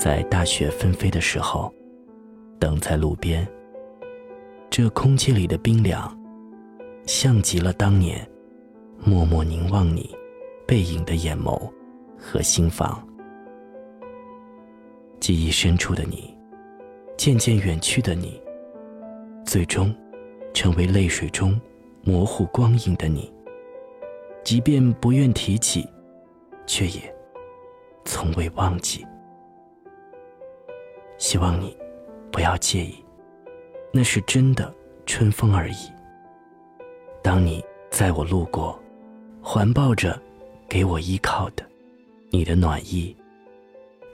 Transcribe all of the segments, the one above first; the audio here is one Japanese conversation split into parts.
在大雪纷飞的时候，等在路边。这空气里的冰凉，像极了当年默默凝望你背影的眼眸和心房。记忆深处的你，渐渐远去的你，最终成为泪水中模糊光影的你。即便不愿提起，却也从未忘记。希望你不要介意，那是真的春风而已。当你在我路过，环抱着给我依靠的你的暖意。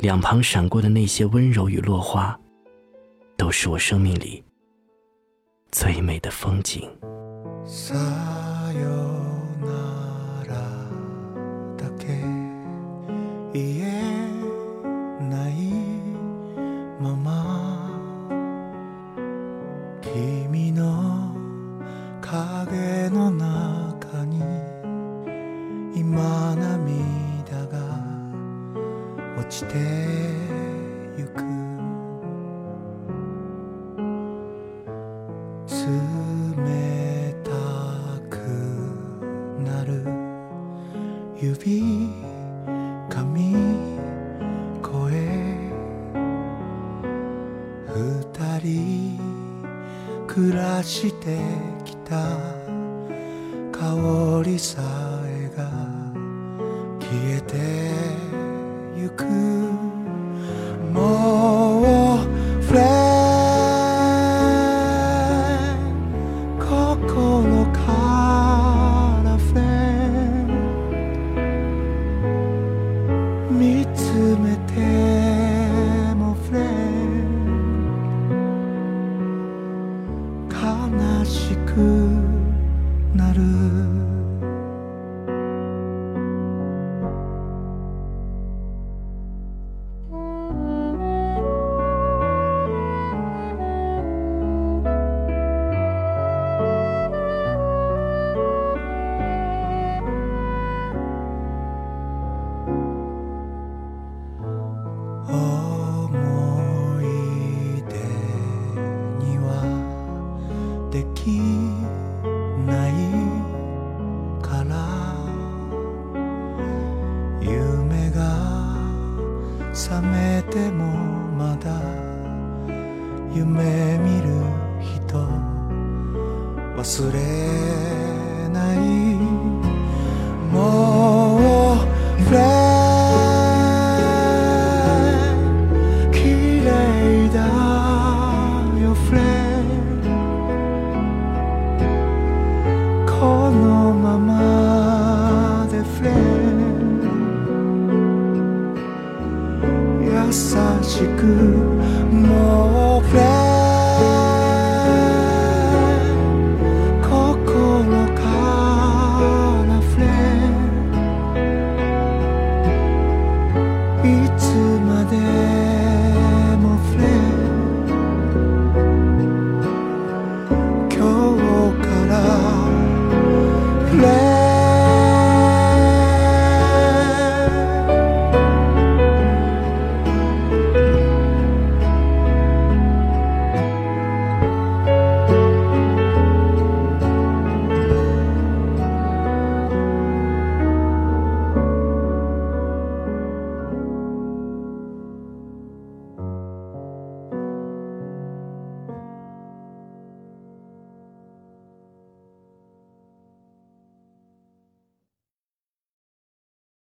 两旁闪过的那些温柔与落花，都是我生命里最美的风景。君の影の中に今涙が落ちてゆく。冷たくなる。指髪声二人暮らしてきた香りさえが消えてゆく。もうフレン心からフレン見つめてもフレンしくなる。でもまだ夢見る人忘れ